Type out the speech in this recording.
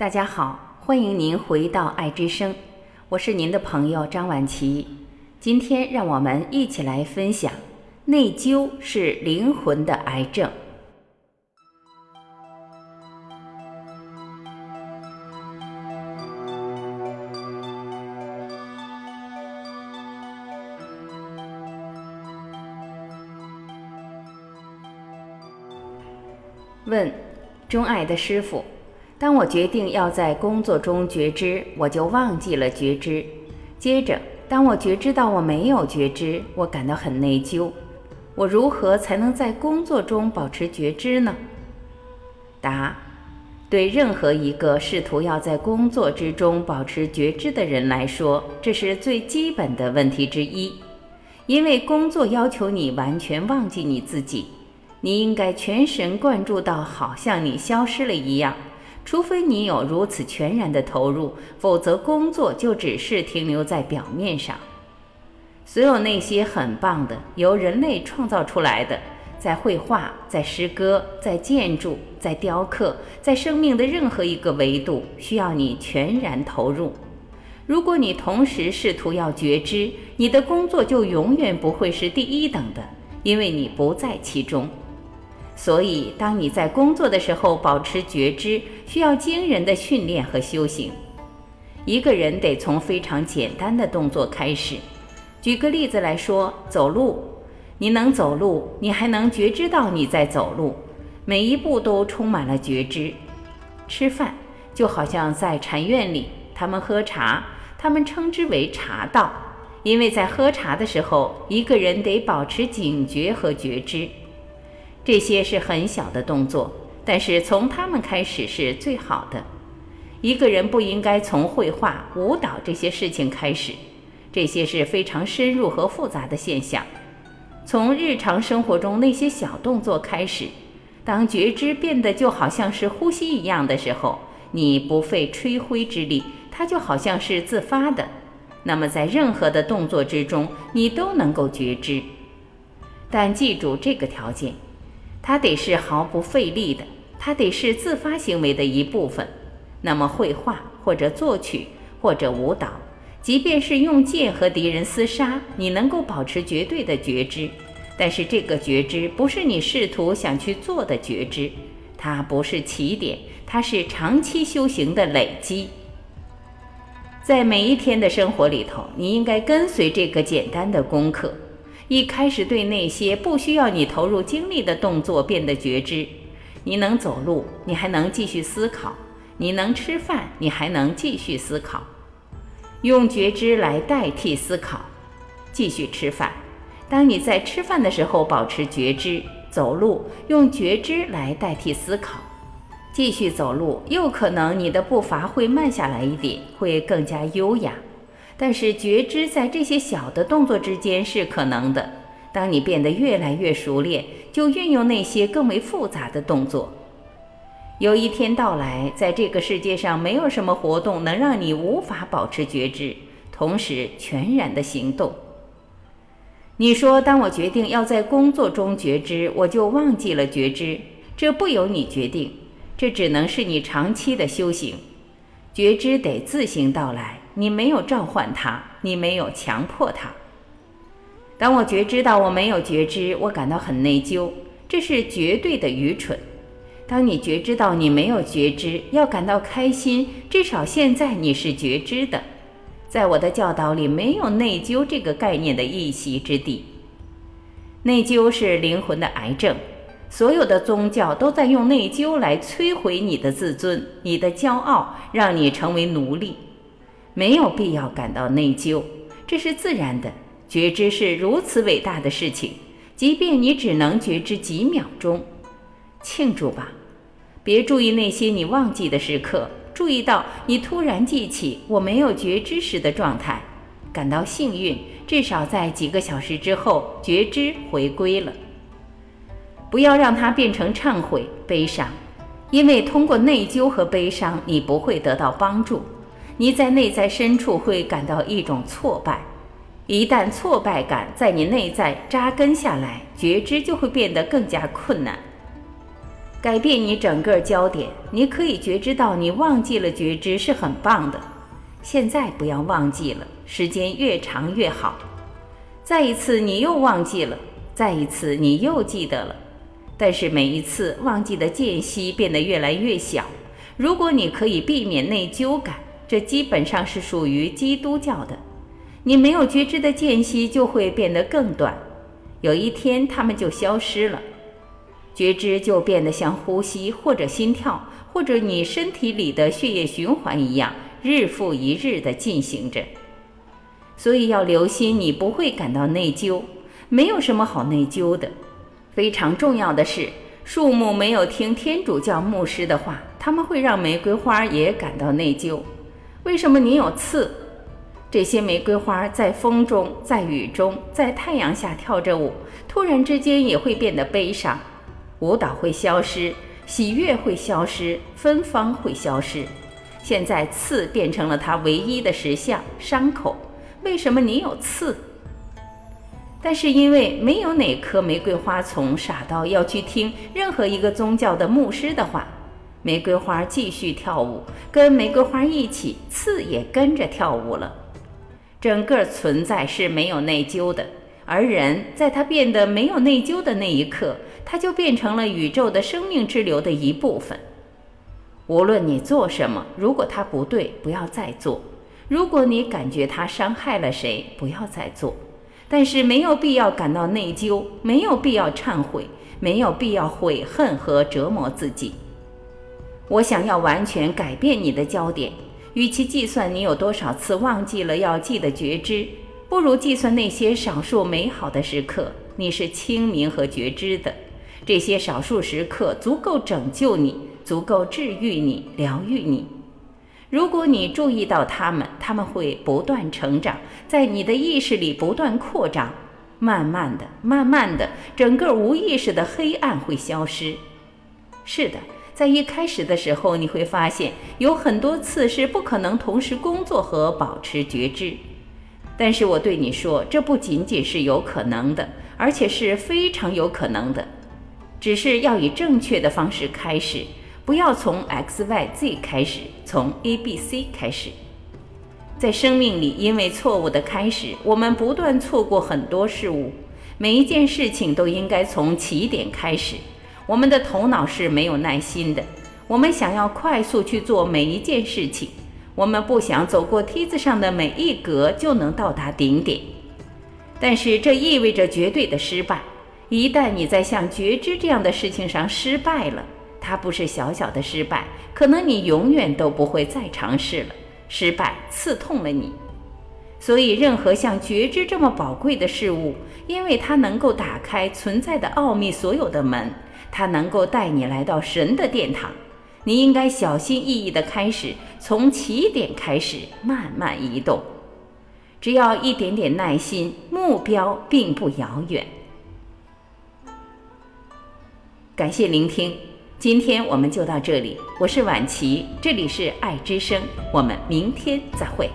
大家好，欢迎您回到爱之声，我是您的朋友张婉琪。今天让我们一起来分享：内疚是灵魂的癌症。问，钟爱的师傅。当我决定要在工作中觉知，我就忘记了觉知。接着，当我觉知到我没有觉知，我感到很内疚。我如何才能在工作中保持觉知呢？答：对任何一个试图要在工作之中保持觉知的人来说，这是最基本的问题之一。因为工作要求你完全忘记你自己，你应该全神贯注到好像你消失了一样。除非你有如此全然的投入，否则工作就只是停留在表面上。所有那些很棒的由人类创造出来的，在绘画、在诗歌、在建筑、在雕刻、在生命的任何一个维度，需要你全然投入。如果你同时试图要觉知，你的工作就永远不会是第一等的，因为你不在其中。所以，当你在工作的时候保持觉知，需要惊人的训练和修行。一个人得从非常简单的动作开始。举个例子来说，走路，你能走路，你还能觉知到你在走路，每一步都充满了觉知。吃饭就好像在禅院里，他们喝茶，他们称之为茶道，因为在喝茶的时候，一个人得保持警觉和觉知。这些是很小的动作，但是从他们开始是最好的。一个人不应该从绘画、舞蹈这些事情开始，这些是非常深入和复杂的现象。从日常生活中那些小动作开始，当觉知变得就好像是呼吸一样的时候，你不费吹灰之力，它就好像是自发的。那么在任何的动作之中，你都能够觉知。但记住这个条件。它得是毫不费力的，它得是自发行为的一部分。那么，绘画或者作曲或者舞蹈，即便是用剑和敌人厮杀，你能够保持绝对的觉知。但是，这个觉知不是你试图想去做的觉知，它不是起点，它是长期修行的累积。在每一天的生活里头，你应该跟随这个简单的功课。一开始对那些不需要你投入精力的动作变得觉知，你能走路，你还能继续思考；你能吃饭，你还能继续思考。用觉知来代替思考，继续吃饭。当你在吃饭的时候保持觉知，走路用觉知来代替思考，继续走路，又可能你的步伐会慢下来一点，会更加优雅。但是觉知在这些小的动作之间是可能的。当你变得越来越熟练，就运用那些更为复杂的动作。有一天到来，在这个世界上没有什么活动能让你无法保持觉知，同时全然的行动。你说，当我决定要在工作中觉知，我就忘记了觉知。这不由你决定，这只能是你长期的修行。觉知得自行到来。你没有召唤他，你没有强迫他。当我觉知到我没有觉知，我感到很内疚，这是绝对的愚蠢。当你觉知到你没有觉知，要感到开心，至少现在你是觉知的。在我的教导里，没有内疚这个概念的一席之地。内疚是灵魂的癌症，所有的宗教都在用内疚来摧毁你的自尊、你的骄傲，让你成为奴隶。没有必要感到内疚，这是自然的。觉知是如此伟大的事情，即便你只能觉知几秒钟，庆祝吧！别注意那些你忘记的时刻，注意到你突然记起我没有觉知时的状态，感到幸运。至少在几个小时之后，觉知回归了。不要让它变成忏悔、悲伤，因为通过内疚和悲伤，你不会得到帮助。你在内在深处会感到一种挫败，一旦挫败感在你内在扎根下来，觉知就会变得更加困难。改变你整个焦点，你可以觉知到你忘记了觉知是很棒的。现在不要忘记了，时间越长越好。再一次你又忘记了，再一次你又记得了，但是每一次忘记的间隙变得越来越小。如果你可以避免内疚感，这基本上是属于基督教的。你没有觉知的间隙就会变得更短，有一天它们就消失了。觉知就变得像呼吸，或者心跳，或者你身体里的血液循环一样，日复一日地进行着。所以要留心，你不会感到内疚，没有什么好内疚的。非常重要的是，树木没有听天主教牧师的话，他们会让玫瑰花也感到内疚。为什么你有刺？这些玫瑰花在风中，在雨中，在太阳下跳着舞，突然之间也会变得悲伤。舞蹈会消失，喜悦会消失，芬芳会消失。现在刺变成了它唯一的实相——伤口。为什么你有刺？但是因为没有哪棵玫瑰花丛傻到要去听任何一个宗教的牧师的话，玫瑰花继续跳舞，跟玫瑰花一起，刺也跟着跳舞了。整个存在是没有内疚的。而人在他变得没有内疚的那一刻，他就变成了宇宙的生命之流的一部分。无论你做什么，如果它不对，不要再做；如果你感觉它伤害了谁，不要再做。但是没有必要感到内疚，没有必要忏悔，没有必要悔恨和折磨自己。我想要完全改变你的焦点，与其计算你有多少次忘记了要记的觉知。不如计算那些少数美好的时刻，你是清明和觉知的。这些少数时刻足够拯救你，足够治愈你，疗愈你。如果你注意到它们，它们会不断成长，在你的意识里不断扩张。慢慢的，慢慢的，整个无意识的黑暗会消失。是的，在一开始的时候，你会发现有很多次是不可能同时工作和保持觉知。但是我对你说，这不仅仅是有可能的，而且是非常有可能的。只是要以正确的方式开始，不要从 X Y Z 开始，从 A B C 开始。在生命里，因为错误的开始，我们不断错过很多事物。每一件事情都应该从起点开始。我们的头脑是没有耐心的，我们想要快速去做每一件事情。我们不想走过梯子上的每一格就能到达顶点，但是这意味着绝对的失败。一旦你在像觉知这样的事情上失败了，它不是小小的失败，可能你永远都不会再尝试了。失败刺痛了你，所以任何像觉知这么宝贵的事物，因为它能够打开存在的奥秘所有的门，它能够带你来到神的殿堂。你应该小心翼翼地开始，从起点开始慢慢移动，只要一点点耐心，目标并不遥远。感谢聆听，今天我们就到这里。我是婉琪，这里是爱之声，我们明天再会。